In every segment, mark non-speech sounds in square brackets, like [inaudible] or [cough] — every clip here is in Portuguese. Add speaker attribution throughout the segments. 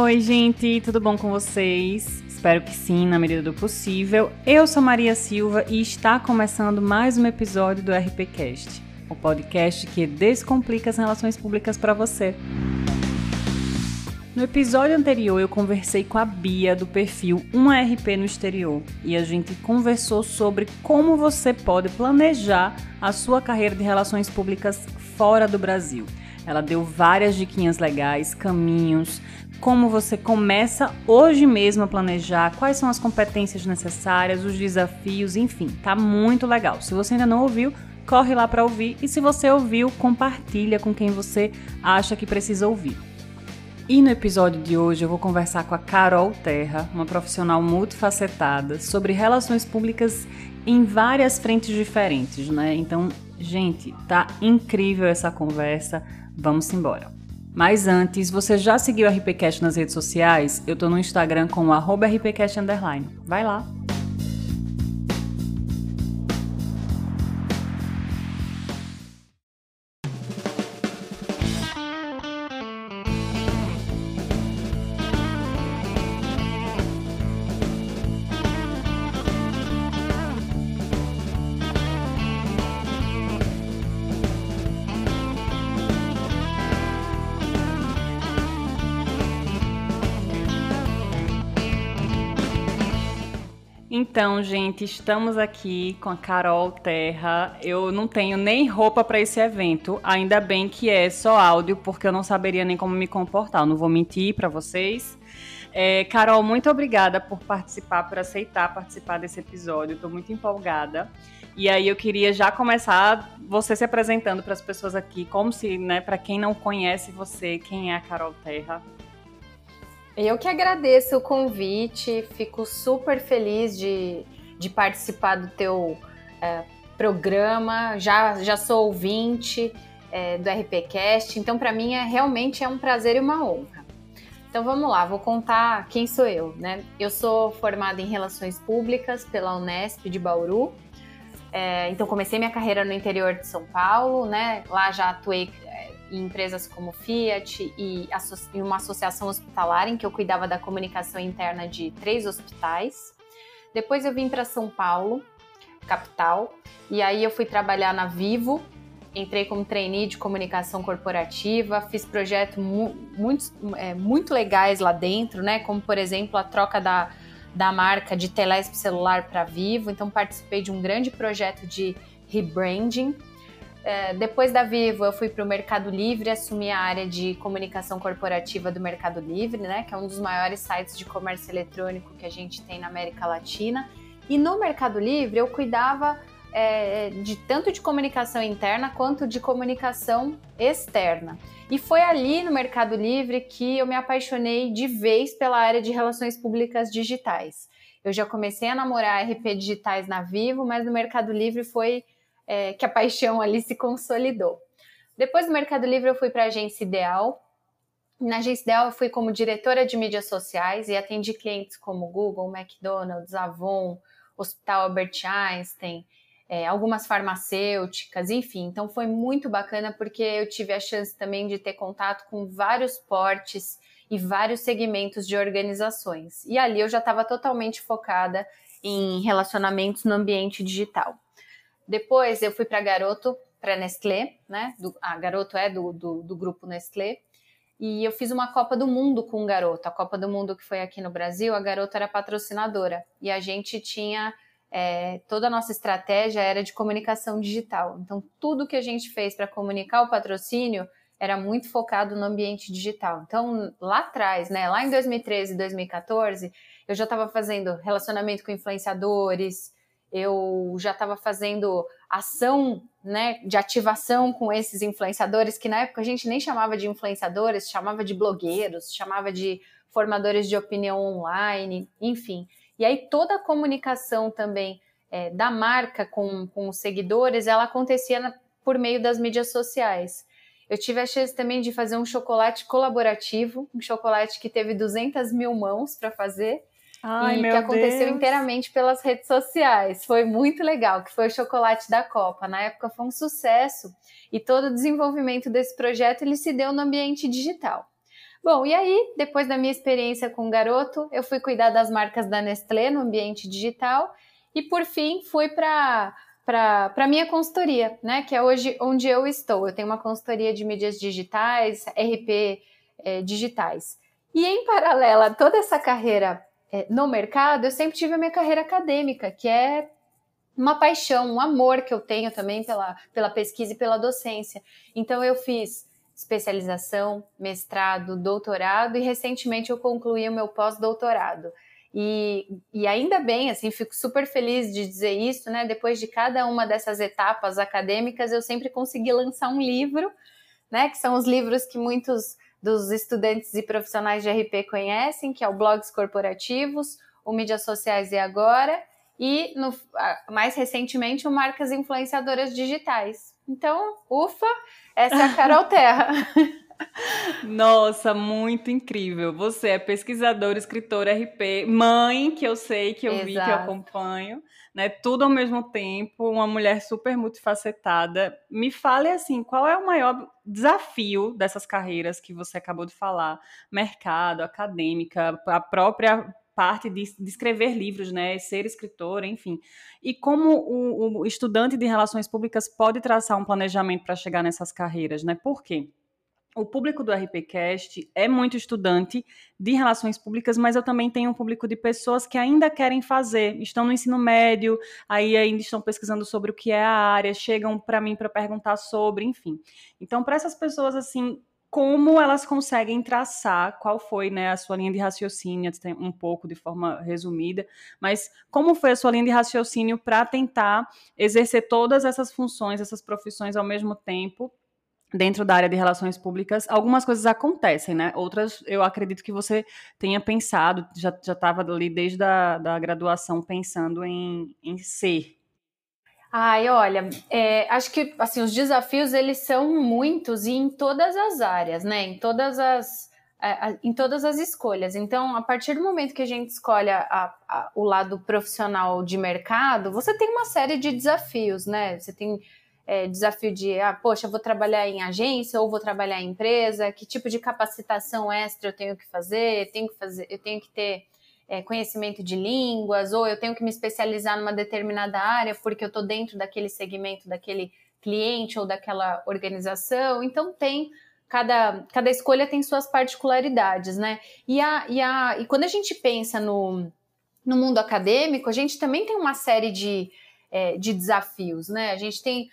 Speaker 1: Oi, gente, tudo bom com vocês? Espero que sim, na medida do possível. Eu sou Maria Silva e está começando mais um episódio do RPcast, o podcast que descomplica as relações públicas para você. No episódio anterior, eu conversei com a Bia do perfil 1RP no exterior e a gente conversou sobre como você pode planejar a sua carreira de relações públicas fora do Brasil. Ela deu várias diquinhas legais, caminhos, como você começa hoje mesmo a planejar, quais são as competências necessárias, os desafios, enfim, tá muito legal. Se você ainda não ouviu, corre lá para ouvir e se você ouviu, compartilha com quem você acha que precisa ouvir. E no episódio de hoje eu vou conversar com a Carol Terra, uma profissional multifacetada, sobre relações públicas em várias frentes diferentes, né? Então, gente, tá incrível essa conversa. Vamos embora. Mas antes, você já seguiu o RPCast nas redes sociais? Eu tô no Instagram com o RPCast Vai lá! Então, gente, estamos aqui com a Carol Terra. Eu não tenho nem roupa para esse evento. Ainda bem que é só áudio, porque eu não saberia nem como me comportar. Eu não vou mentir para vocês. É, Carol, muito obrigada por participar, por aceitar participar desse episódio. Estou muito empolgada. E aí eu queria já começar você se apresentando para as pessoas aqui, como se, né, para quem não conhece você, quem é a Carol Terra?
Speaker 2: Eu que agradeço o convite, fico super feliz de, de participar do teu é, programa. Já, já sou ouvinte é, do RPCast, então para mim é realmente é um prazer e uma honra. Então vamos lá, vou contar quem sou eu, né? Eu sou formada em Relações Públicas pela Unesp de Bauru. É, então comecei minha carreira no interior de São Paulo, né? Lá já atuei em empresas como Fiat e em uma associação hospitalar em que eu cuidava da comunicação interna de três hospitais. Depois eu vim para São Paulo, capital, e aí eu fui trabalhar na Vivo. Entrei como trainee de comunicação corporativa, fiz projetos mu muito, é, muito legais lá dentro, né? Como, por exemplo, a troca da, da marca de Telesp celular para Vivo. Então, participei de um grande projeto de rebranding é, depois da Vivo, eu fui para o Mercado Livre, assumi a área de comunicação corporativa do Mercado Livre, né, que é um dos maiores sites de comércio eletrônico que a gente tem na América Latina. E no Mercado Livre, eu cuidava é, de tanto de comunicação interna quanto de comunicação externa. E foi ali no Mercado Livre que eu me apaixonei de vez pela área de relações públicas digitais. Eu já comecei a namorar RP digitais na Vivo, mas no Mercado Livre foi é, que a paixão ali se consolidou. Depois do Mercado Livre, eu fui para a Agência Ideal. Na Agência Ideal, eu fui como diretora de mídias sociais e atendi clientes como Google, McDonald's, Avon, Hospital Albert Einstein, é, algumas farmacêuticas, enfim. Então, foi muito bacana porque eu tive a chance também de ter contato com vários portes e vários segmentos de organizações. E ali eu já estava totalmente focada em relacionamentos no ambiente digital. Depois eu fui para Garoto, para Nestlé, né? Do, a Garoto é do, do, do, grupo Nestlé. E eu fiz uma Copa do Mundo com o Garoto. A Copa do Mundo que foi aqui no Brasil, a Garoto era patrocinadora. E a gente tinha. É, toda a nossa estratégia era de comunicação digital. Então, tudo que a gente fez para comunicar o patrocínio era muito focado no ambiente digital. Então, lá atrás, né, lá em 2013 e 2014, eu já estava fazendo relacionamento com influenciadores, eu já estava fazendo ação né, de ativação com esses influenciadores, que na época a gente nem chamava de influenciadores, chamava de blogueiros, chamava de formadores de opinião online, enfim. E aí toda a comunicação também é, da marca com, com os seguidores, ela acontecia na, por meio das mídias sociais. Eu tive a chance também de fazer um chocolate colaborativo, um chocolate que teve 200 mil mãos para fazer, Ai, e que aconteceu Deus. inteiramente pelas redes sociais. Foi muito legal, que foi o chocolate da Copa. Na época foi um sucesso e todo o desenvolvimento desse projeto ele se deu no ambiente digital. Bom, e aí, depois da minha experiência com o garoto, eu fui cuidar das marcas da Nestlé no ambiente digital e, por fim, fui para para a minha consultoria, né? Que é hoje onde eu estou. Eu tenho uma consultoria de mídias digitais, RP é, digitais. E em paralelo a toda essa carreira no mercado, eu sempre tive a minha carreira acadêmica, que é uma paixão, um amor que eu tenho também pela, pela pesquisa e pela docência. Então eu fiz especialização, mestrado, doutorado e recentemente eu concluí o meu pós-doutorado. E, e ainda bem, assim, fico super feliz de dizer isso, né? Depois de cada uma dessas etapas acadêmicas, eu sempre consegui lançar um livro, né? Que são os livros que muitos dos estudantes e profissionais de RP conhecem, que é o Blogs Corporativos, o Mídias Sociais e Agora, e no, mais recentemente o Marcas Influenciadoras Digitais. Então, ufa, essa é a Carol Terra. [laughs]
Speaker 1: Nossa, muito incrível. Você é pesquisadora, escritora, RP, mãe, que eu sei, que eu Exato. vi, que eu acompanho, né? Tudo ao mesmo tempo, uma mulher super multifacetada. Me fale assim, qual é o maior desafio dessas carreiras que você acabou de falar? Mercado, acadêmica, a própria parte de, de, escrever livros, né, ser escritora, enfim. E como o, o, estudante de relações públicas pode traçar um planejamento para chegar nessas carreiras, né? Por quê? O público do RPCast é muito estudante de relações públicas, mas eu também tenho um público de pessoas que ainda querem fazer, estão no ensino médio, aí ainda estão pesquisando sobre o que é a área, chegam para mim para perguntar sobre, enfim. Então, para essas pessoas, assim, como elas conseguem traçar qual foi né, a sua linha de raciocínio, um pouco de forma resumida, mas como foi a sua linha de raciocínio para tentar exercer todas essas funções, essas profissões ao mesmo tempo, dentro da área de relações públicas, algumas coisas acontecem, né? Outras eu acredito que você tenha pensado, já estava ali desde a da graduação pensando em, em ser.
Speaker 2: Ai, olha, é, acho que assim, os desafios eles são muitos e em todas as áreas, né? Em todas as, é, em todas as escolhas. Então, a partir do momento que a gente escolhe a, a, o lado profissional de mercado, você tem uma série de desafios, né? Você tem é, desafio de, ah, poxa, vou trabalhar em agência ou vou trabalhar em empresa, que tipo de capacitação extra eu tenho que fazer, eu tenho que, fazer, eu tenho que ter é, conhecimento de línguas, ou eu tenho que me especializar numa determinada área porque eu estou dentro daquele segmento, daquele cliente ou daquela organização. Então tem cada, cada escolha tem suas particularidades, né? E, a, e, a, e quando a gente pensa no, no mundo acadêmico, a gente também tem uma série de, é, de desafios, né? A gente tem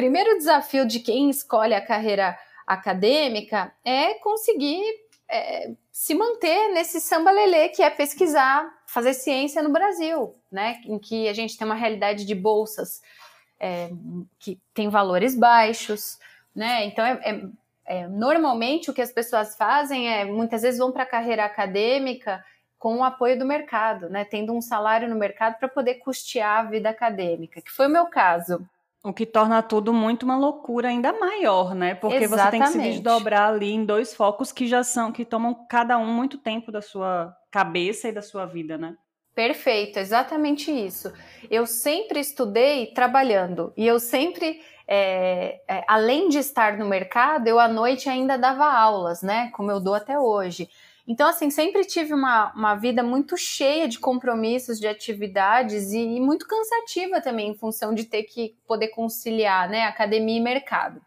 Speaker 2: primeiro desafio de quem escolhe a carreira acadêmica é conseguir é, se manter nesse samba lelê que é pesquisar, fazer ciência no Brasil, né? Em que a gente tem uma realidade de bolsas é, que tem valores baixos, né? Então é, é, é normalmente o que as pessoas fazem é muitas vezes vão para a carreira acadêmica com o apoio do mercado, né? Tendo um salário no mercado para poder custear a vida acadêmica, que foi o meu caso.
Speaker 1: O que torna tudo muito uma loucura ainda maior, né? Porque Exatamente. você tem que se desdobrar ali em dois focos que já são, que tomam cada um muito tempo da sua cabeça e da sua vida, né?
Speaker 2: Perfeito, exatamente isso. Eu sempre estudei trabalhando e eu sempre, é, é, além de estar no mercado, eu à noite ainda dava aulas, né? Como eu dou até hoje. Então, assim, sempre tive uma, uma vida muito cheia de compromissos, de atividades e, e muito cansativa também, em função de ter que poder conciliar, né, academia e mercado.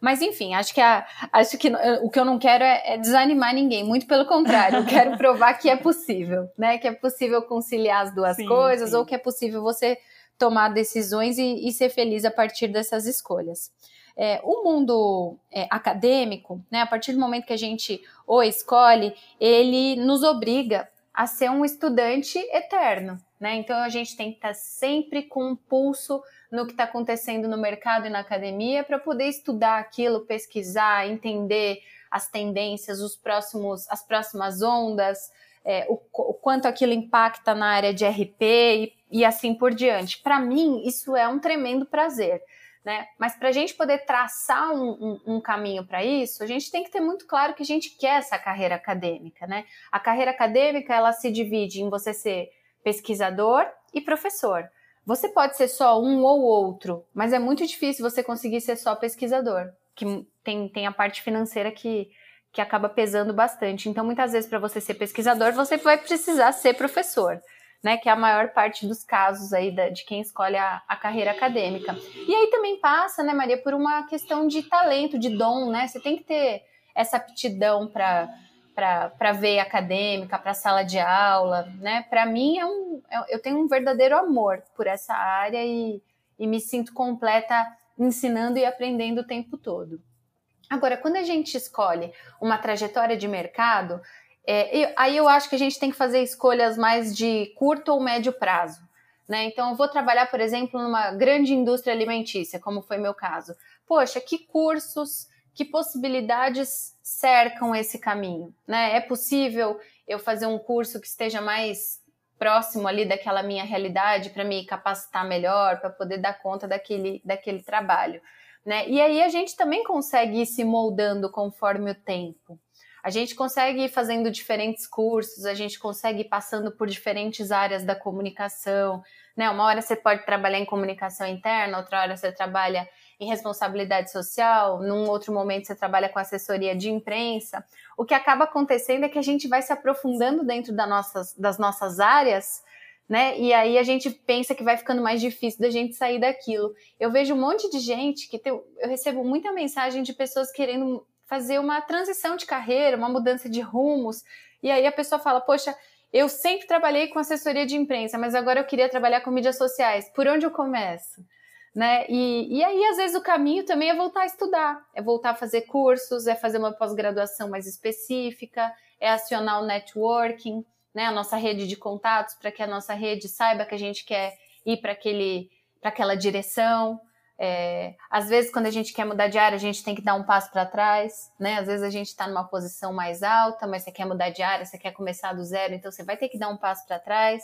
Speaker 2: Mas enfim, acho que, a, acho que o que eu não quero é, é, desanimar ninguém, muito pelo contrário, eu quero provar que é possível, né? Que é possível conciliar as duas sim, coisas, sim. ou que é possível você tomar decisões e, e ser feliz a partir dessas escolhas. É, o mundo é, acadêmico, né, a partir do momento que a gente o escolhe, ele nos obriga a ser um estudante eterno. Né? Então a gente tem que estar sempre com um pulso no que está acontecendo no mercado e na academia para poder estudar aquilo, pesquisar, entender as tendências, os próximos, as próximas ondas, é, o, o, quanto aquilo impacta na área de RP e, e assim por diante. Para mim, isso é um tremendo prazer né? Mas para a gente poder traçar um, um, um caminho para isso, a gente tem que ter muito claro que a gente quer essa carreira acadêmica, né? A carreira acadêmica ela se divide em você ser pesquisador e professor. Você pode ser só um ou outro, mas é muito difícil você conseguir ser só pesquisador, que tem, tem a parte financeira que, que acaba pesando bastante. Então, muitas vezes, para você ser pesquisador, você vai precisar ser professor. Né, que é a maior parte dos casos aí da, de quem escolhe a, a, carreira acadêmica. E aí também passa, né, Maria, por uma questão de talento, de dom, né? Você tem que ter essa aptidão para para ver acadêmica, para sala de aula, né? Para mim é um, é, eu tenho um verdadeiro amor por essa área e, e me sinto completa ensinando e aprendendo o tempo todo. Agora, quando a gente escolhe uma trajetória de mercado, é, aí eu acho que a gente tem que fazer escolhas mais de curto ou médio prazo. Né? Então, eu vou trabalhar, por exemplo, numa grande indústria alimentícia, como foi meu caso. Poxa, que cursos, que possibilidades cercam esse caminho? Né? É possível eu fazer um curso que esteja mais próximo ali daquela minha realidade para me capacitar melhor, para poder dar conta daquele, daquele trabalho? né? E aí a gente também consegue ir se moldando conforme o tempo. A gente consegue ir fazendo diferentes cursos, a gente consegue ir passando por diferentes áreas da comunicação, né? Uma hora você pode trabalhar em comunicação interna, outra hora você trabalha em responsabilidade social, num outro momento você trabalha com assessoria de imprensa. O que acaba acontecendo é que a gente vai se aprofundando dentro das nossas, das nossas áreas né? E aí a gente pensa que vai ficando mais difícil da gente sair daquilo. Eu vejo um monte de gente que tem, eu recebo muita mensagem de pessoas querendo fazer uma transição de carreira, uma mudança de rumos. E aí a pessoa fala: "Poxa, eu sempre trabalhei com assessoria de imprensa, mas agora eu queria trabalhar com mídias sociais. Por onde eu começo?" Né? E, e aí, às vezes, o caminho também é voltar a estudar, é voltar a fazer cursos, é fazer uma pós-graduação mais específica, é acionar o networking né, a nossa rede de contatos, para que a nossa rede saiba que a gente quer ir para aquele para aquela direção. É, às vezes, quando a gente quer mudar de área, a gente tem que dar um passo para trás, né? Às vezes a gente está numa posição mais alta, mas você quer mudar de área, você quer começar do zero, então você vai ter que dar um passo para trás.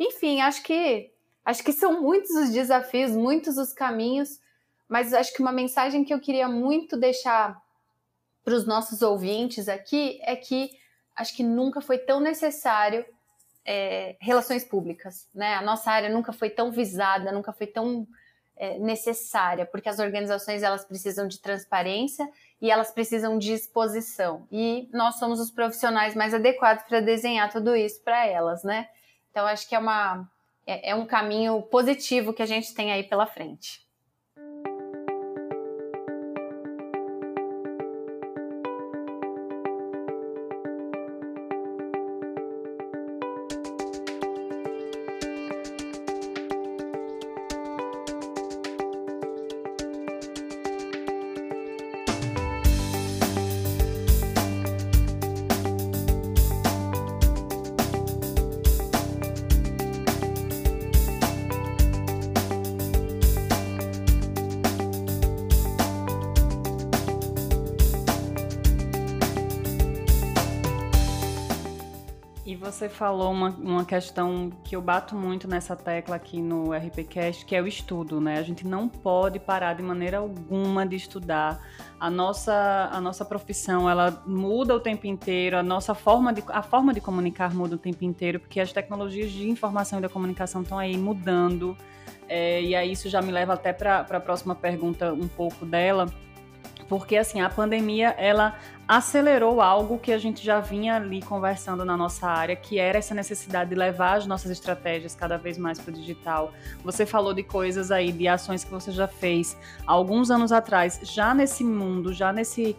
Speaker 2: Enfim, acho que acho que são muitos os desafios, muitos os caminhos, mas acho que uma mensagem que eu queria muito deixar para os nossos ouvintes aqui é que acho que nunca foi tão necessário é, relações públicas, né? A nossa área nunca foi tão visada, nunca foi tão é, necessária, porque as organizações elas precisam de transparência e elas precisam de exposição. E nós somos os profissionais mais adequados para desenhar tudo isso para elas, né? Então acho que é uma é, é um caminho positivo que a gente tem aí pela frente.
Speaker 1: Você falou uma, uma questão que eu bato muito nessa tecla aqui no RPCast, que é o estudo, né? A gente não pode parar de maneira alguma de estudar. A nossa, a nossa profissão, ela muda o tempo inteiro, a nossa forma de, a forma de comunicar muda o tempo inteiro, porque as tecnologias de informação e da comunicação estão aí mudando. É, e aí isso já me leva até para a próxima pergunta um pouco dela, porque assim a pandemia ela acelerou algo que a gente já vinha ali conversando na nossa área, que era essa necessidade de levar as nossas estratégias cada vez mais para o digital. Você falou de coisas aí, de ações que você já fez alguns anos atrás, já nesse mundo, já nesse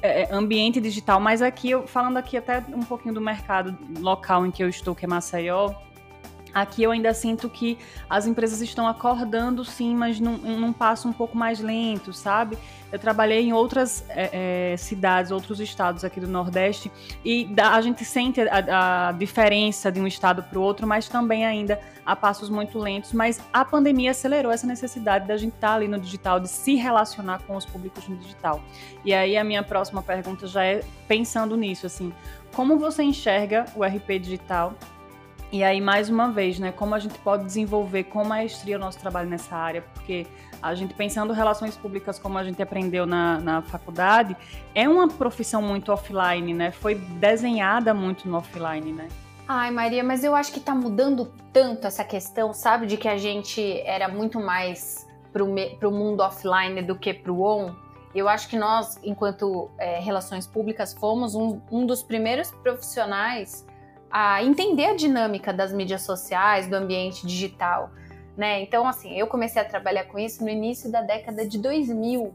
Speaker 1: é, é ambiente digital, mas aqui, falando aqui até um pouquinho do mercado local em que eu estou, que é Maceió, Aqui eu ainda sinto que as empresas estão acordando sim, mas num, num passo um pouco mais lento, sabe? Eu trabalhei em outras é, é, cidades, outros estados aqui do Nordeste, e da, a gente sente a, a diferença de um estado para o outro, mas também ainda a passos muito lentos. Mas a pandemia acelerou essa necessidade da gente estar tá ali no digital, de se relacionar com os públicos no digital. E aí a minha próxima pergunta já é pensando nisso, assim, como você enxerga o RP digital e aí, mais uma vez, né, como a gente pode desenvolver com maestria o nosso trabalho nessa área, porque a gente pensando relações públicas como a gente aprendeu na, na faculdade, é uma profissão muito offline, né? Foi desenhada muito no offline, né?
Speaker 2: Ai, Maria, mas eu acho que tá mudando tanto essa questão, sabe? De que a gente era muito mais pro, me, pro mundo offline do que pro on. Eu acho que nós, enquanto é, relações públicas, fomos um, um dos primeiros profissionais a entender a dinâmica das mídias sociais, do ambiente digital. Né? Então, assim, eu comecei a trabalhar com isso no início da década de 2000.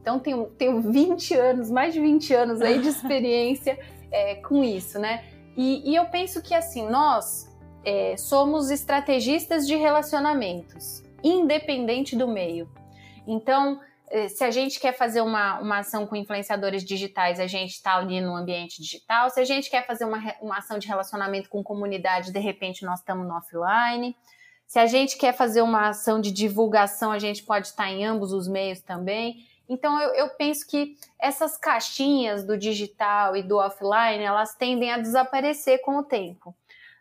Speaker 2: Então, tenho, tenho 20 anos, mais de 20 anos aí de [laughs] experiência é, com isso, né? E, e, eu penso que, assim, nós é, somos estrategistas de relacionamentos, independente do meio. Então, se a gente quer fazer uma, uma ação com influenciadores digitais, a gente está ali no ambiente digital. Se a gente quer fazer uma, uma ação de relacionamento com comunidade, de repente nós estamos no offline. Se a gente quer fazer uma ação de divulgação, a gente pode estar em ambos os meios também. Então, eu, eu, penso que essas caixinhas do digital e do offline, elas tendem a desaparecer com o tempo.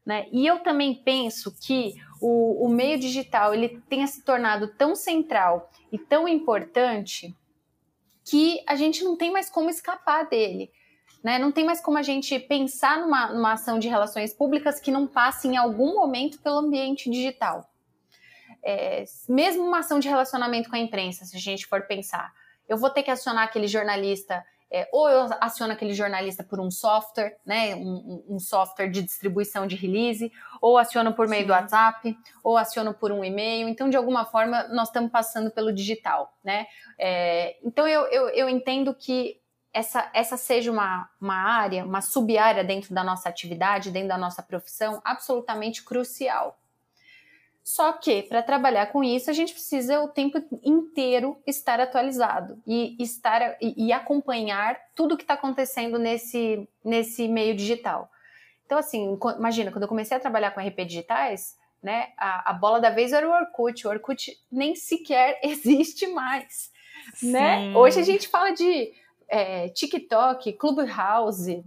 Speaker 2: Né? E eu também penso que o, o meio digital ele tenha se tornado tão central e tão importante que a gente não tem mais como escapar dele. Né? Não tem mais como a gente pensar numa, numa ação de relações públicas que não passe em algum momento pelo ambiente digital. É, mesmo uma ação de relacionamento com a imprensa, se a gente for pensar, eu vou ter que acionar aquele jornalista é, ou eu aciono aquele jornalista por um software, né, um, um, software de distribuição de release, ou aciono por meio Sim. do WhatsApp, ou aciono por um e-mail. Então, de alguma forma, nós estamos passando pelo digital, né? É, então, eu, eu, eu entendo que essa, essa seja uma, uma área, uma sub-área dentro da nossa atividade, dentro da nossa profissão, absolutamente crucial. Só que para trabalhar com isso a gente precisa o tempo inteiro estar atualizado e estar e, e acompanhar tudo que está acontecendo nesse nesse meio digital. Então assim, imagina quando eu comecei a trabalhar com RP digitais, né? A, a bola da vez era o Orkut. O Orkut nem sequer [laughs] existe mais, né? Sim. né? Hoje a gente fala de é, TikTok, Clubhouse,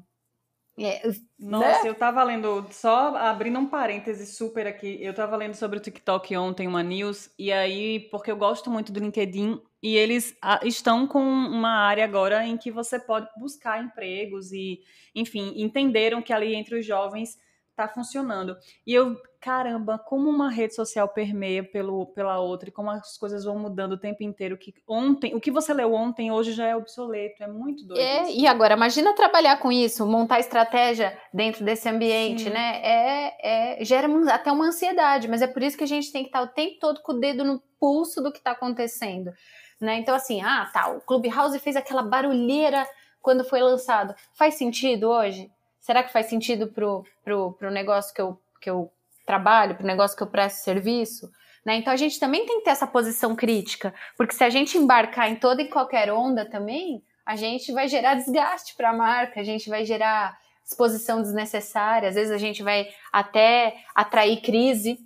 Speaker 1: é, Nossa, né? eu tava lendo, só abrindo um parêntese super aqui, eu tava lendo sobre o TikTok ontem, uma news, e aí, porque eu gosto muito do LinkedIn, e eles estão com uma área agora em que você pode buscar empregos e, enfim, entenderam que ali entre os jovens tá funcionando. E eu, caramba, como uma rede social permeia pelo, pela outra e como as coisas vão mudando o tempo inteiro. Que ontem, o que você leu ontem, hoje já é obsoleto. É muito doido.
Speaker 2: É, e agora, imagina trabalhar com isso, montar estratégia dentro desse ambiente, Sim. né? É, é, gera até uma ansiedade, mas é por isso que a gente tem que estar o tempo todo com o dedo no pulso do que está acontecendo. Né? Então, assim, ah, tá, o Clubhouse fez aquela barulheira quando foi lançado. Faz sentido hoje? Será que faz sentido pro, pro, pro negócio que eu, que eu trabalho, pro negócio que eu presto serviço? Né? Então a gente também tem que ter essa posição crítica, porque se a gente embarcar em toda e qualquer onda também, a gente vai gerar desgaste para a marca, a gente vai gerar exposição desnecessária, às vezes a gente vai até atrair crise,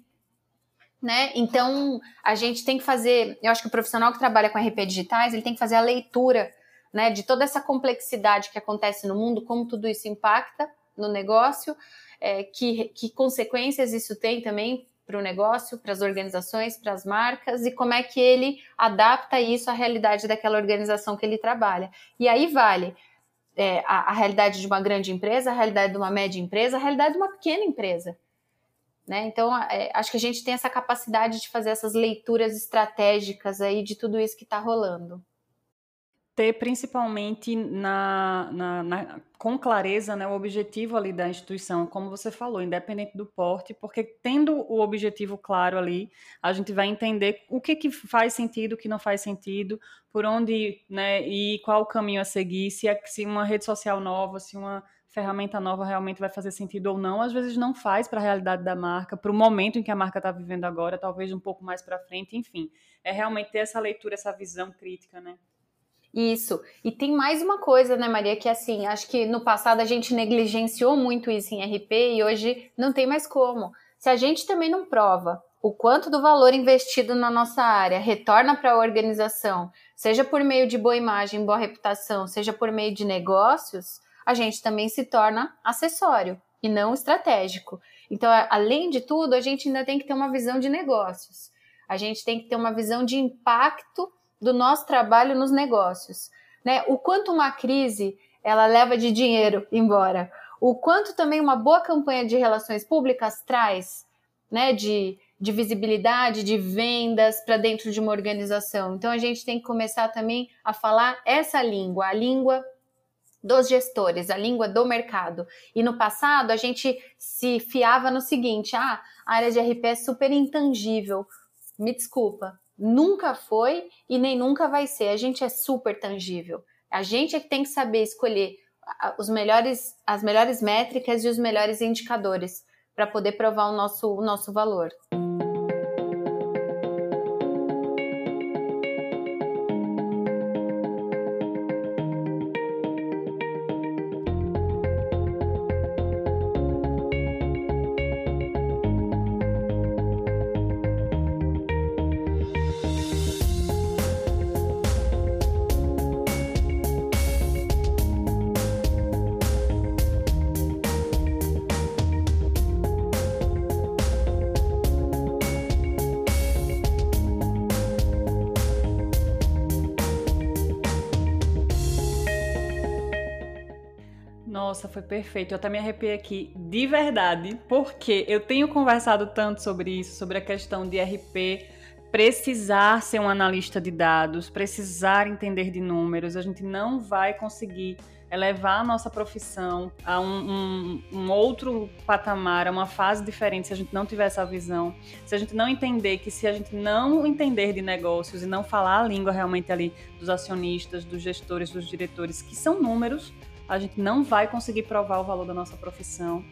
Speaker 2: né? Então a gente tem que fazer, eu acho que o profissional que trabalha com RP digitais, ele tem que fazer a leitura né, de toda essa complexidade que acontece no mundo, como tudo isso impacta no negócio, é, que, que consequências isso tem também para o negócio, para as organizações, para as marcas e como é que ele adapta isso à realidade daquela organização que ele trabalha. E aí vale é, a, a, realidade de uma grande empresa, a realidade de uma média empresa, a realidade de uma pequena empresa. Né? Então, é, acho que a gente tem essa capacidade de fazer essas leituras estratégicas aí de tudo isso que está rolando
Speaker 1: ter principalmente na, na, na, com clareza né, o objetivo ali da instituição, como você falou, independente do porte, porque tendo o objetivo claro ali, a gente vai entender o que, que faz sentido, o que não faz sentido, por onde né, e qual o caminho a seguir, se, é, se uma rede social nova, se uma ferramenta nova realmente vai fazer sentido ou não, às vezes não faz para a realidade da marca, para o momento em que a marca está vivendo agora, talvez um pouco mais para frente, enfim. É realmente ter essa leitura, essa visão crítica, né?
Speaker 2: Isso. E tem mais uma coisa, né, Maria, que assim, acho que no passado a gente negligenciou muito isso em RP e hoje não tem mais como. Se a gente também não prova o quanto do valor investido na nossa área retorna para a organização, seja por meio de boa imagem, boa reputação, seja por meio de negócios, a gente também se torna acessório e não estratégico. Então, além de tudo, a gente ainda tem que ter uma visão de negócios. A gente tem que ter uma visão de impacto do nosso trabalho nos negócios, né? O quanto uma crise ela leva de dinheiro embora, o quanto também uma boa campanha de relações públicas traz, né? De, de visibilidade, de vendas para dentro de uma organização. Então a gente tem que começar também a falar essa língua, a língua dos gestores, a língua do mercado. E no passado a gente se fiava no seguinte: ah, a área de RP é super intangível. Me desculpa, nunca foi e nem nunca vai ser. A gente é super tangível. A gente é que tem que saber escolher os melhores, as melhores métricas e os melhores indicadores para poder provar o nosso, o nosso valor.
Speaker 1: Foi perfeito. Eu até me arrepiei aqui de verdade, porque eu tenho conversado tanto sobre isso, sobre a questão de RP precisar ser um analista de dados, precisar entender de números. A gente não vai conseguir elevar a nossa profissão a um, um, um, outro patamar, a uma fase diferente, se a gente não tiver essa visão, se a gente não entender que se a gente não entender de negócios e não falar a língua realmente ali dos acionistas, dos gestores, dos diretores, que são números, a gente não vai conseguir provar o valor da nossa profissão.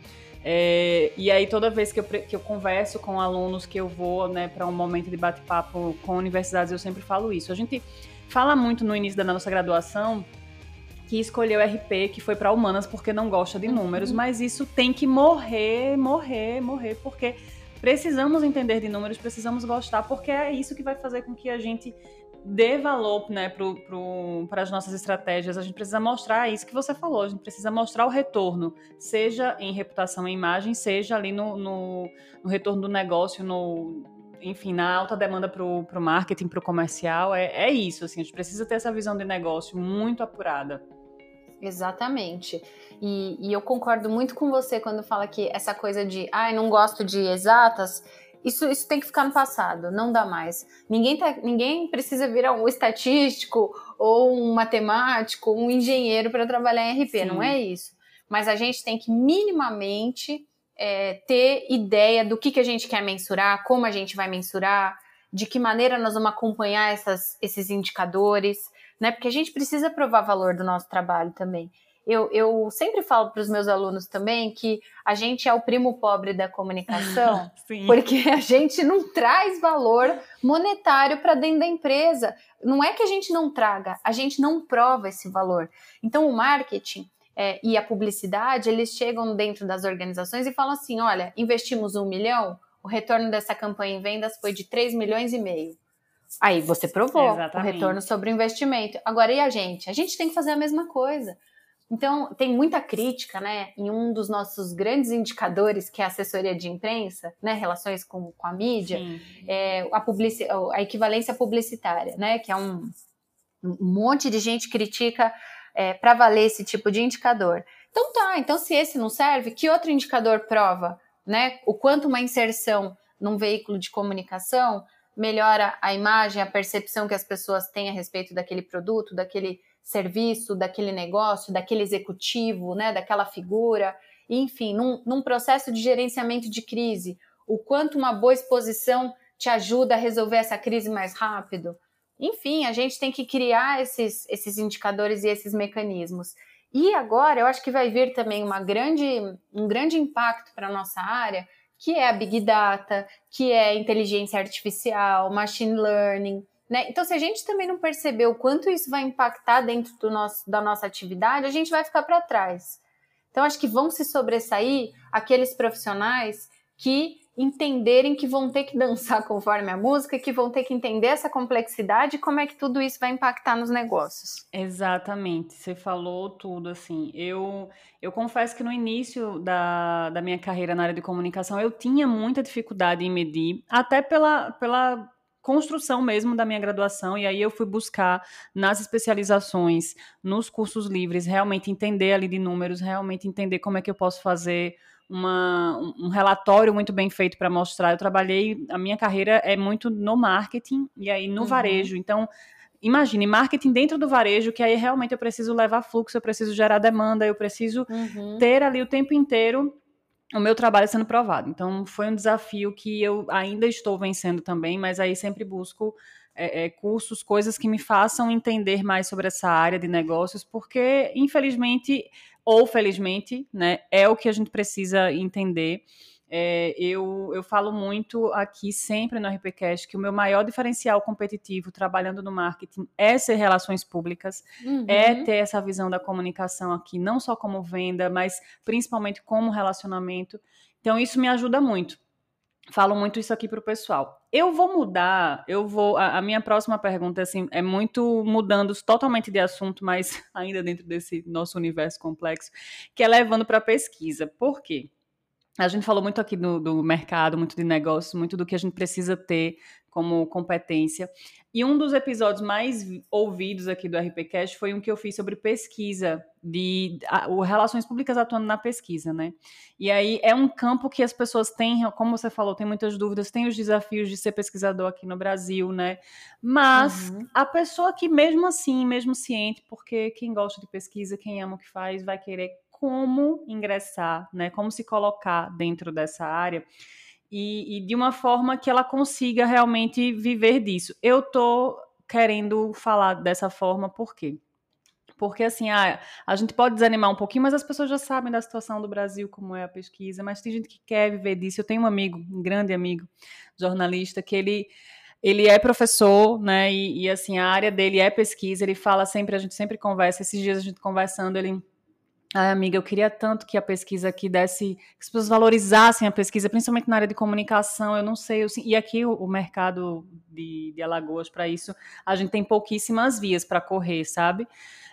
Speaker 1: É, e aí, toda vez que eu, que eu converso com alunos, que eu vou né, para um momento de bate-papo com universidades, eu sempre falo isso. A gente fala muito no início da nossa graduação que escolheu RP, que foi para humanas porque não gosta de números, uhum. mas isso tem que morrer, morrer, morrer, porque precisamos entender de números, precisamos gostar, porque é isso que vai fazer com que a gente dê valor né, para as nossas estratégias. A gente precisa mostrar isso que você falou, a gente precisa mostrar o retorno, seja em reputação e imagem, seja ali no, no, no retorno do negócio, no, enfim, na alta demanda para o marketing, para o comercial. É, é isso, assim, a gente precisa ter essa visão de negócio muito apurada.
Speaker 2: Exatamente. E, e eu concordo muito com você quando fala que essa coisa de, ai, ah, não gosto de exatas, isso, isso tem que ficar no passado, não dá mais. Ninguém, tá, ninguém precisa virar um estatístico ou um matemático, um engenheiro para trabalhar em RP, Sim. não é isso. Mas a gente tem que minimamente é, ter ideia do que, que a gente quer mensurar, como a gente vai mensurar, de que maneira nós vamos acompanhar essas, esses indicadores, né? Porque a gente precisa provar valor do nosso trabalho também. Eu, eu sempre falo para os meus alunos também que a gente é o primo pobre da comunicação, [laughs] porque a gente não traz valor monetário para dentro da empresa. Não é que a gente não traga, a gente não prova esse valor. Então, o marketing é, e a publicidade, eles chegam dentro das organizações e falam assim: olha, investimos um milhão, o retorno dessa campanha em vendas foi de 3 milhões e meio. Aí você provou Exatamente. o retorno sobre o investimento. Agora, e a gente? A gente tem que fazer a mesma coisa. Então, tem muita crítica, né, em um dos nossos grandes indicadores, que é a assessoria de imprensa, né, relações com, com a mídia, é, a, publici a equivalência publicitária, né, que é um, um monte de gente critica é, para valer esse tipo de indicador. Então tá, então se esse não serve, que outro indicador prova, né, o quanto uma inserção num veículo de comunicação melhora a imagem, a percepção que as pessoas têm a respeito daquele produto, daquele serviço, daquele negócio, daquele executivo, né, daquela figura, enfim, num, num processo de gerenciamento de crise, o quanto uma boa exposição te ajuda a resolver essa crise mais rápido. Enfim, a gente tem que criar esses, esses indicadores e esses mecanismos. E agora eu acho que vai vir também uma grande, um grande impacto para a nossa área, que é a Big Data, que é inteligência artificial, machine learning, né? Então, se a gente também não perceber o quanto isso vai impactar dentro do nosso, da nossa atividade, a gente vai ficar para trás. Então, acho que vão se sobressair aqueles profissionais que entenderem que vão ter que dançar [laughs] conforme a música, que vão ter que entender essa complexidade e como é que tudo isso vai impactar nos negócios.
Speaker 1: Exatamente, você falou tudo assim. Eu, eu confesso que no início da, da minha carreira na área de comunicação eu tinha muita dificuldade em medir, até pela, pela construção mesmo da minha graduação, e aí eu fui buscar nas especializações, nos cursos livres, realmente entender ali de números, realmente entender como é que eu posso fazer uma, um relatório muito bem feito para mostrar. Eu trabalhei, a minha carreira é muito no marketing e aí no uhum. varejo. Então, imagine, marketing dentro do varejo, que aí realmente eu preciso levar fluxo, eu preciso gerar demanda, eu preciso uhum. ter ali o tempo inteiro o meu trabalho sendo provado. Então, foi um desafio que eu ainda estou vencendo também, mas aí sempre busco é, é, cursos, coisas que me façam entender mais sobre essa área de negócios, porque, infelizmente, ou felizmente, né, é o que a gente precisa entender. É, eu, eu falo muito aqui sempre no RPCast que o meu maior diferencial competitivo trabalhando no marketing é ser relações públicas, uhum. é ter essa visão da comunicação aqui, não só como venda, mas principalmente como relacionamento. Então, isso me ajuda muito. Falo muito isso aqui para o pessoal. Eu vou mudar, eu vou. A, a, minha próxima pergunta assim, é muito mudando totalmente de assunto, mas [laughs] ainda dentro desse nosso universo complexo, que é levando para pesquisa. Por quê? A gente falou muito aqui do, do mercado, muito de negócios, muito do que a gente precisa ter como competência. E um dos episódios mais ouvidos aqui do RPCast foi um que eu fiz sobre pesquisa, de a, o relações públicas atuando na pesquisa, né? E aí é um campo que as pessoas têm, como você falou, tem muitas dúvidas, tem os desafios de ser pesquisador aqui no Brasil, né? Mas uhum. a pessoa que mesmo assim, mesmo ciente, porque quem gosta de pesquisa, quem ama o que faz, vai querer como ingressar, né? Como se colocar dentro dessa área. E, e, de uma forma que ela consiga realmente viver disso. Eu tô querendo falar dessa forma, por quê? Porque assim, ah, a gente pode desanimar um pouquinho, mas as pessoas já sabem da situação do Brasil, como é a pesquisa, mas tem gente que quer viver disso. Eu tenho um amigo, um grande amigo, jornalista, que ele ele é professor, né? E, e assim, a área dele é pesquisa, ele fala sempre, a gente sempre conversa, esses dias a gente conversando, ele Ai, amiga, eu queria tanto que a pesquisa aqui desse, que as pessoas valorizassem a pesquisa, principalmente na área de comunicação. Eu não sei, eu, e aqui o, o mercado de, de Alagoas para isso, a gente tem pouquíssimas vias para correr, sabe?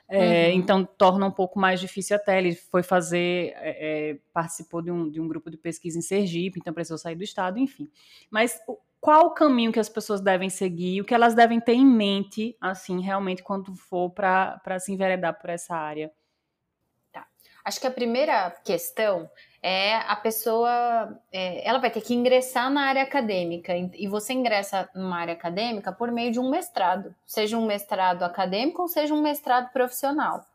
Speaker 1: É, uhum. Então torna um pouco mais difícil até. Ele foi fazer, é, é, participou de um, de um grupo de pesquisa em Sergipe, então precisou sair do estado, enfim. Mas qual o caminho que as pessoas devem seguir, o que elas devem ter em mente, assim, realmente, quando for para se enveredar por essa área?
Speaker 2: Acho que a primeira questão é a pessoa, é, ela vai ter que ingressar na área acadêmica e você ingressa numa área acadêmica por meio de um mestrado, seja um mestrado acadêmico ou seja um mestrado profissional.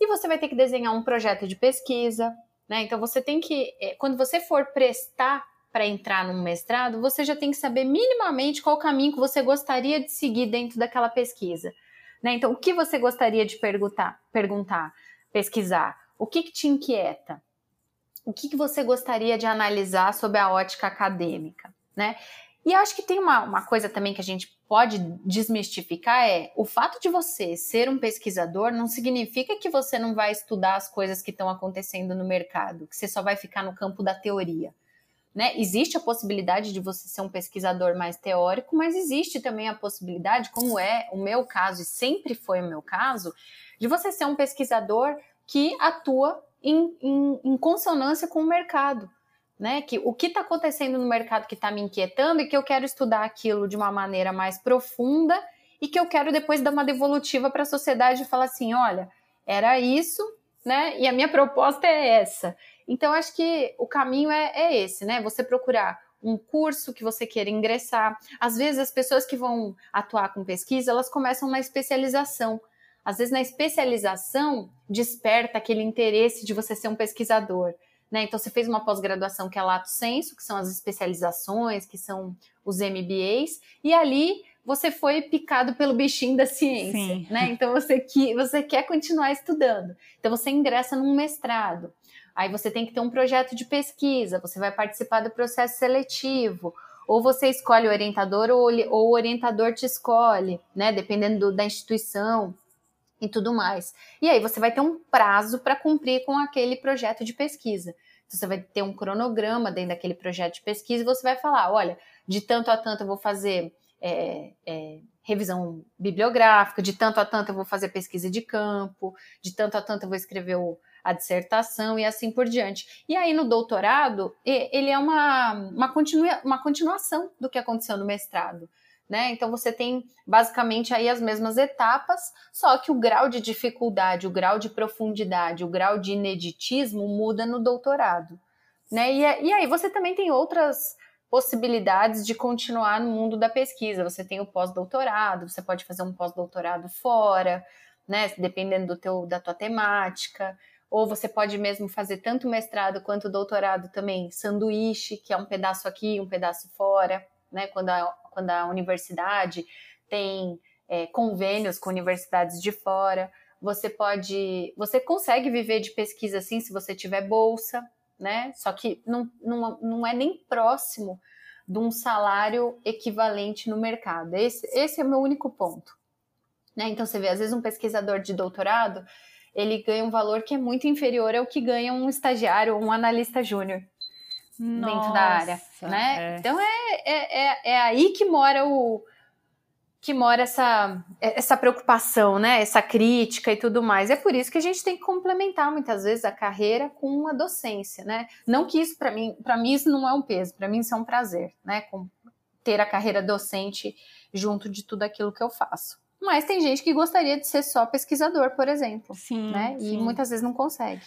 Speaker 2: E você vai ter que desenhar um projeto de pesquisa, né? Então você tem que, é, quando você for prestar para entrar num mestrado, você já tem que saber minimamente qual caminho que você gostaria de seguir dentro daquela pesquisa. Né? Então, o que você gostaria de perguntar, perguntar, pesquisar? O que, que te inquieta? O que, que você gostaria de analisar sob a ótica acadêmica, né? E acho que tem uma, uma coisa também que a gente pode desmistificar é o fato de você ser um pesquisador não significa que você não vai estudar as coisas que estão acontecendo no mercado, que você só vai ficar no campo da teoria. Né? Existe a possibilidade de você ser um pesquisador mais teórico, mas existe também a possibilidade, como é o meu caso e sempre foi o meu caso, de você ser um pesquisador que atua em, em, em consonância com o mercado. Né? Que o que está acontecendo no mercado que está me inquietando e que eu quero estudar aquilo de uma maneira mais profunda e que eu quero depois dar uma devolutiva para a sociedade e falar assim, olha, era isso, né? E a minha proposta é essa. Então acho que o caminho é, é esse, né? Você procurar um curso que você queira ingressar. Às vezes as pessoas que vão atuar com pesquisa, elas começam na especialização. Às vezes, na especialização, desperta aquele interesse de você ser um pesquisador. Né? Então, você fez uma pós-graduação que é lato senso, que são as especializações, que são os MBAs, e ali você foi picado pelo bichinho da ciência, né? Então você, que, você quer continuar estudando. Então você ingressa num mestrado. Aí você tem que ter um projeto de pesquisa, você vai participar do processo seletivo, ou você escolhe o orientador ou, ou o orientador te escolhe, né? Dependendo do, da instituição e tudo mais. E aí você vai ter um prazo para cumprir com aquele projeto de pesquisa. Então, você vai ter um cronograma dentro daquele projeto de pesquisa e você vai falar: olha, de tanto a tanto eu vou fazer é, é, revisão bibliográfica, de tanto a tanto eu vou fazer pesquisa de campo, de tanto a tanto eu vou escrever o, a dissertação e assim por diante. E aí no doutorado, ele é uma, uma, continua, uma continuação do que aconteceu no mestrado né? Então você tem basicamente aí as mesmas etapas, só que o grau de dificuldade, o grau de profundidade, o grau de ineditismo muda no doutorado. né? E, e aí você também tem outras possibilidades de continuar no mundo da pesquisa. Você tem o pós-doutorado, você pode fazer um pós-doutorado fora, né? Dependendo do teu, da tua temática. Ou você pode mesmo fazer tanto mestrado quanto doutorado também, sanduíche, que é um pedaço aqui, um pedaço fora, né? Quando a, quando a universidade tem é, convênios com universidades de fora. Você pode. Você consegue viver de pesquisa assim se você tiver bolsa, né? Só que não, não, não é nem próximo de um salário equivalente no mercado. Esse, esse é o meu único ponto. Né? Então você vê, às vezes um pesquisador de doutorado ele ganha um valor que é muito inferior ao que ganha um estagiário ou um analista júnior dentro da área, né? É. Então é, é, é, é, aí que mora o que mora essa, essa preocupação, né? Essa crítica e tudo mais. É por isso que a gente tem que complementar muitas vezes a carreira com a docência, né? Não que isso para mim, para mim isso não é um peso, para mim isso é um prazer, né? Com ter a carreira docente junto de tudo aquilo que eu faço. Mas tem gente que gostaria de ser só pesquisador, por exemplo. Sim. Né? Sim. E muitas vezes não consegue.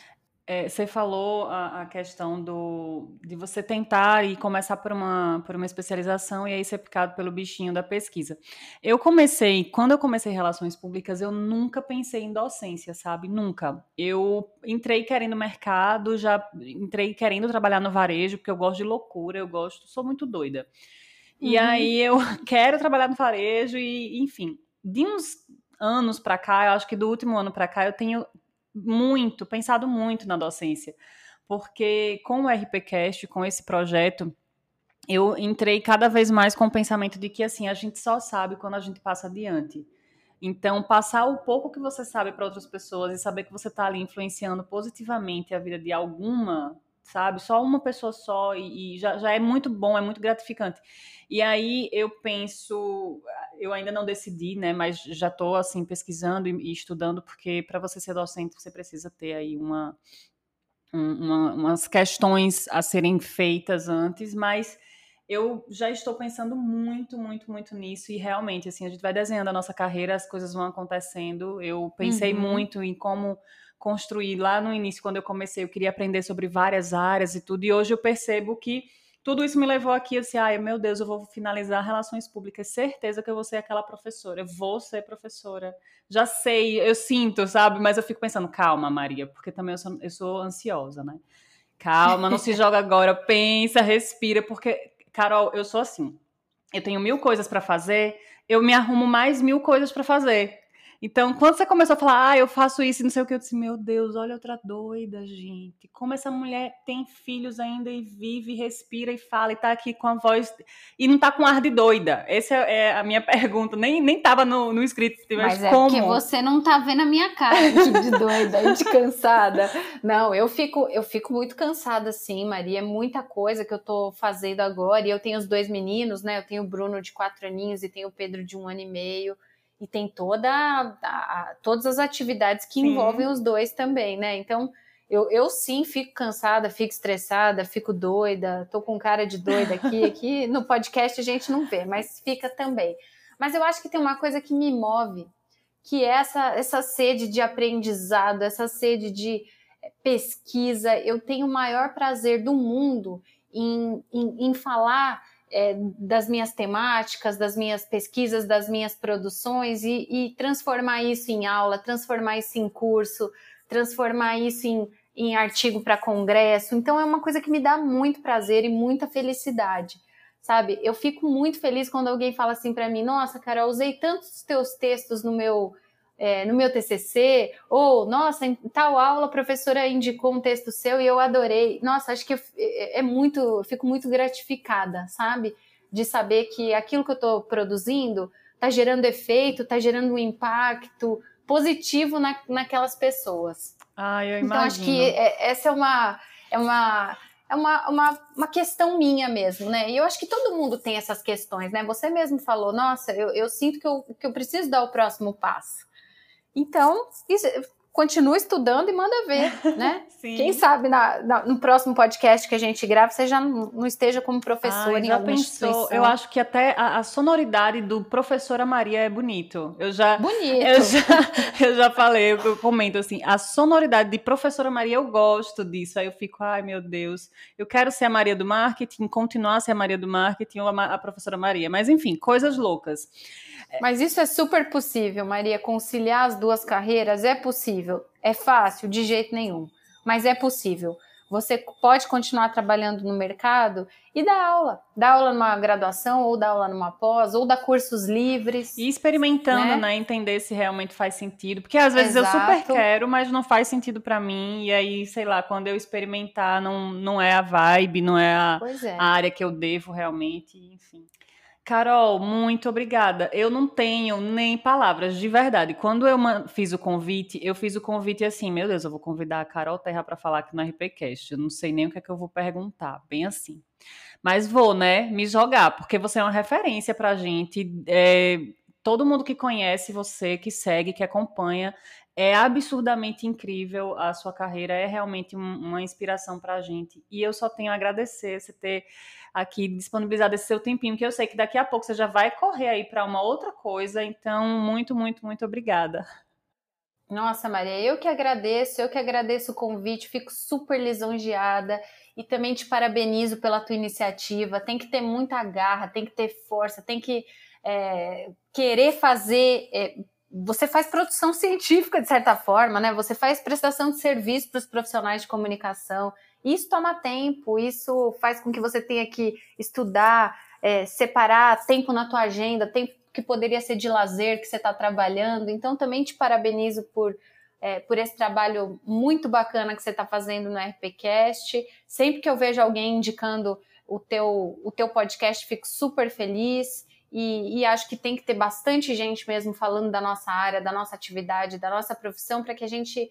Speaker 1: É, você falou a, a, questão do, de você tentar e começar por uma, por uma especialização e aí ser picado pelo bichinho da pesquisa. Eu comecei, quando eu comecei relações públicas, eu nunca pensei em docência, sabe? Nunca. Eu entrei querendo mercado, já entrei querendo trabalhar no varejo, porque eu gosto de loucura, eu gosto, sou muito doida. E uhum. aí eu [laughs] quero trabalhar no varejo e, enfim, de uns anos para cá, eu acho que do último ano para cá, eu tenho muito, pensado muito na docência. Porque com o RPCast, com esse projeto, eu entrei cada vez mais com o pensamento de que assim, a gente só sabe quando a gente passa adiante. Então, passar o pouco que você sabe para outras pessoas e saber que você está ali influenciando positivamente a vida de alguma sabe? Só uma pessoa só e, e, já, já é muito bom, é muito gratificante. E aí eu penso, eu ainda não decidi, né? Mas já estou assim pesquisando e, e estudando porque para você ser docente você precisa ter aí uma, uma, umas questões a serem feitas antes, mas eu já estou pensando muito, muito, muito nisso e realmente assim a gente vai desenhando a nossa carreira, as coisas vão acontecendo. Eu pensei uhum. muito em como construir lá no início, quando eu comecei, eu queria aprender sobre várias áreas e tudo, e hoje eu percebo que tudo isso me levou aqui, eu disse, ai, meu Deus, eu vou finalizar relações públicas, certeza que eu vou ser aquela professora, eu vou ser professora, já sei, eu sinto, sabe, mas eu fico pensando, calma, Maria, porque também eu sou, eu sou ansiosa, né, calma, não se [laughs] joga agora, pensa, respira, porque, Carol, eu sou assim, eu tenho mil coisas para fazer, eu me arrumo mais mil coisas para fazer, então, quando você começou a falar, ah, eu faço isso e não sei o que, eu disse, meu Deus, olha outra doida, gente. Como essa mulher tem filhos ainda e vive, respira e fala e tá aqui com a voz e não tá com ar de doida. Essa é a minha [laughs] pergunta. Nem, nem tava no, no script.
Speaker 2: Mas, mas é como? porque você não tá vendo a minha cara de doida e de cansada. Não, eu fico, eu fico muito cansada, sim, Maria. É muita coisa que eu tô fazendo agora. E eu tenho os dois meninos, né? Eu tenho o Bruno de quatro aninhos e tenho o Pedro de um ano e meio e tem toda a, a, todas as atividades que sim. envolvem os dois também, né? Então, eu, eu sim fico cansada, fico estressada, fico doida, tô com cara de doida aqui, [laughs] aqui no podcast a gente não vê, mas fica também. Mas eu acho que tem uma coisa que me move, que é essa, essa sede de aprendizado, essa sede de pesquisa. Eu tenho o maior prazer do mundo em, em, em falar é, das minhas temáticas, das minhas pesquisas, das minhas produções e, e, transformar isso em aula, transformar isso em curso, transformar isso em, em artigo para congresso. Então é uma coisa que me dá muito prazer e muita felicidade. Sabe, eu fico muito feliz quando alguém fala assim para mim: Nossa, cara, eu usei tantos teus textos no meu é, no meu TCC, ou, nossa, em tal aula a professora indicou um texto seu e eu adorei. Nossa, acho que é, é muito, eu fico muito gratificada, sabe? De saber que aquilo que eu estou produzindo está gerando efeito, está gerando um impacto positivo na, naquelas pessoas.
Speaker 1: Ah, eu imagino.
Speaker 2: Então, acho que é, essa é uma, é uma é uma, uma, uma questão minha mesmo, né? E eu acho que todo mundo tem essas questões, né? Você mesmo falou, nossa, eu, eu sinto que eu, que eu preciso dar o próximo passo. Então, isso, continua estudando e manda ver, [laughs] né? Quem sabe na, na, no próximo podcast que a gente grava, você já não, não esteja como professor Ai, em alguma pensou.
Speaker 1: Eu acho que até a, a, sonoridade do professora Maria é bonito. Eu já,
Speaker 2: bonito.
Speaker 1: Eu já, eu já falei, eu, comento assim, a sonoridade de professora Maria, eu gosto disso. Aí eu fico, ai meu Deus, eu quero ser a Maria do marketing, continuar a ser a Maria do marketing ou a, a professora Maria. Mas enfim, coisas loucas.
Speaker 2: Mas isso é super possível, Maria. Conciliar as duas carreiras é possível. É fácil? De jeito nenhum. Mas é possível. Você pode continuar trabalhando no mercado e dar aula. Dar aula numa graduação, ou dar aula numa pós, ou dar cursos livres.
Speaker 1: E experimentando, né? né? Entender se realmente faz sentido. Porque às vezes Exato. eu super quero, mas não faz sentido para mim. E aí, sei lá, quando eu experimentar, não, não é a vibe, não é a, é. a área que eu devo realmente, enfim. Carol, muito obrigada. Eu não tenho nem palavras, de verdade. Quando eu fiz o convite, eu fiz o convite assim, meu Deus, eu vou convidar a Carol Terra para falar aqui no RPCast. Eu não sei nem o que é que eu vou perguntar, bem assim. Mas vou, né, me jogar, porque você é uma referência para a gente. É, todo mundo que conhece você, que segue, que acompanha, é absurdamente incrível. A sua carreira é realmente uma inspiração para a gente. E eu só tenho a agradecer você ter aqui disponibilizado esse seu tempinho, que eu sei que daqui a pouco você já vai correr aí para uma outra coisa. Então, muito, muito, muito obrigada.
Speaker 2: Nossa, Maria, eu que agradeço, eu que agradeço o convite, fico super lisonjeada e também te parabenizo pela tua iniciativa. Tem que ter muita garra, tem que ter força, tem que é, querer fazer. É, você faz produção científica de certa forma, né? Você faz prestação de serviço para os profissionais de comunicação. Isso toma tempo, isso faz com que você tenha que estudar, é, separar tempo na tua agenda, tempo que poderia ser de lazer que você está trabalhando. Então, também te parabenizo por, é, por esse trabalho muito bacana que você está fazendo no RPCast. Sempre que eu vejo alguém indicando o teu, o teu podcast, fico super feliz. E, e, acho que tem que ter bastante gente mesmo falando da nossa área, da nossa atividade, da nossa profissão, para que a gente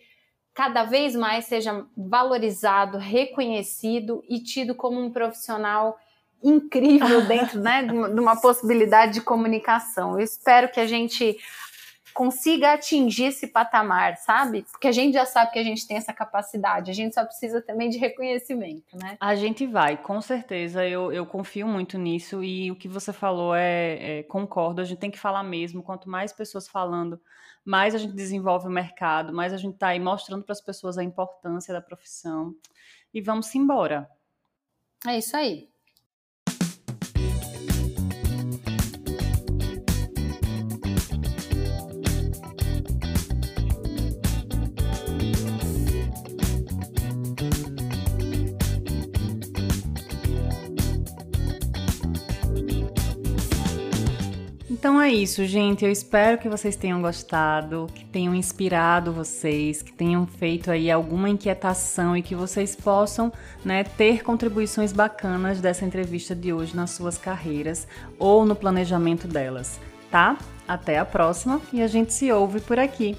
Speaker 2: cada vez mais seja valorizado, reconhecido e tido como um profissional incrível [laughs] dentro né, de uma possibilidade de comunicação. Eu espero que a gente consiga atingir esse patamar, sabe? Porque a gente já sabe que a gente tem essa capacidade, a gente só precisa também de reconhecimento, né?
Speaker 1: A gente vai, com certeza, eu, eu confio muito nisso e o que você falou é, é concordo, a gente tem que falar mesmo, quanto mais pessoas falando, mais a gente desenvolve o mercado, mais a gente está aí mostrando para as pessoas a importância da profissão. E vamos embora.
Speaker 2: É isso aí.
Speaker 1: Então é isso, gente. Eu espero que vocês tenham gostado, que tenham inspirado vocês, que tenham feito aí alguma inquietação e que vocês possam, né, ter contribuições bacanas dessa entrevista de hoje nas suas carreiras ou no planejamento delas, tá? Até a próxima e a gente se ouve por aqui.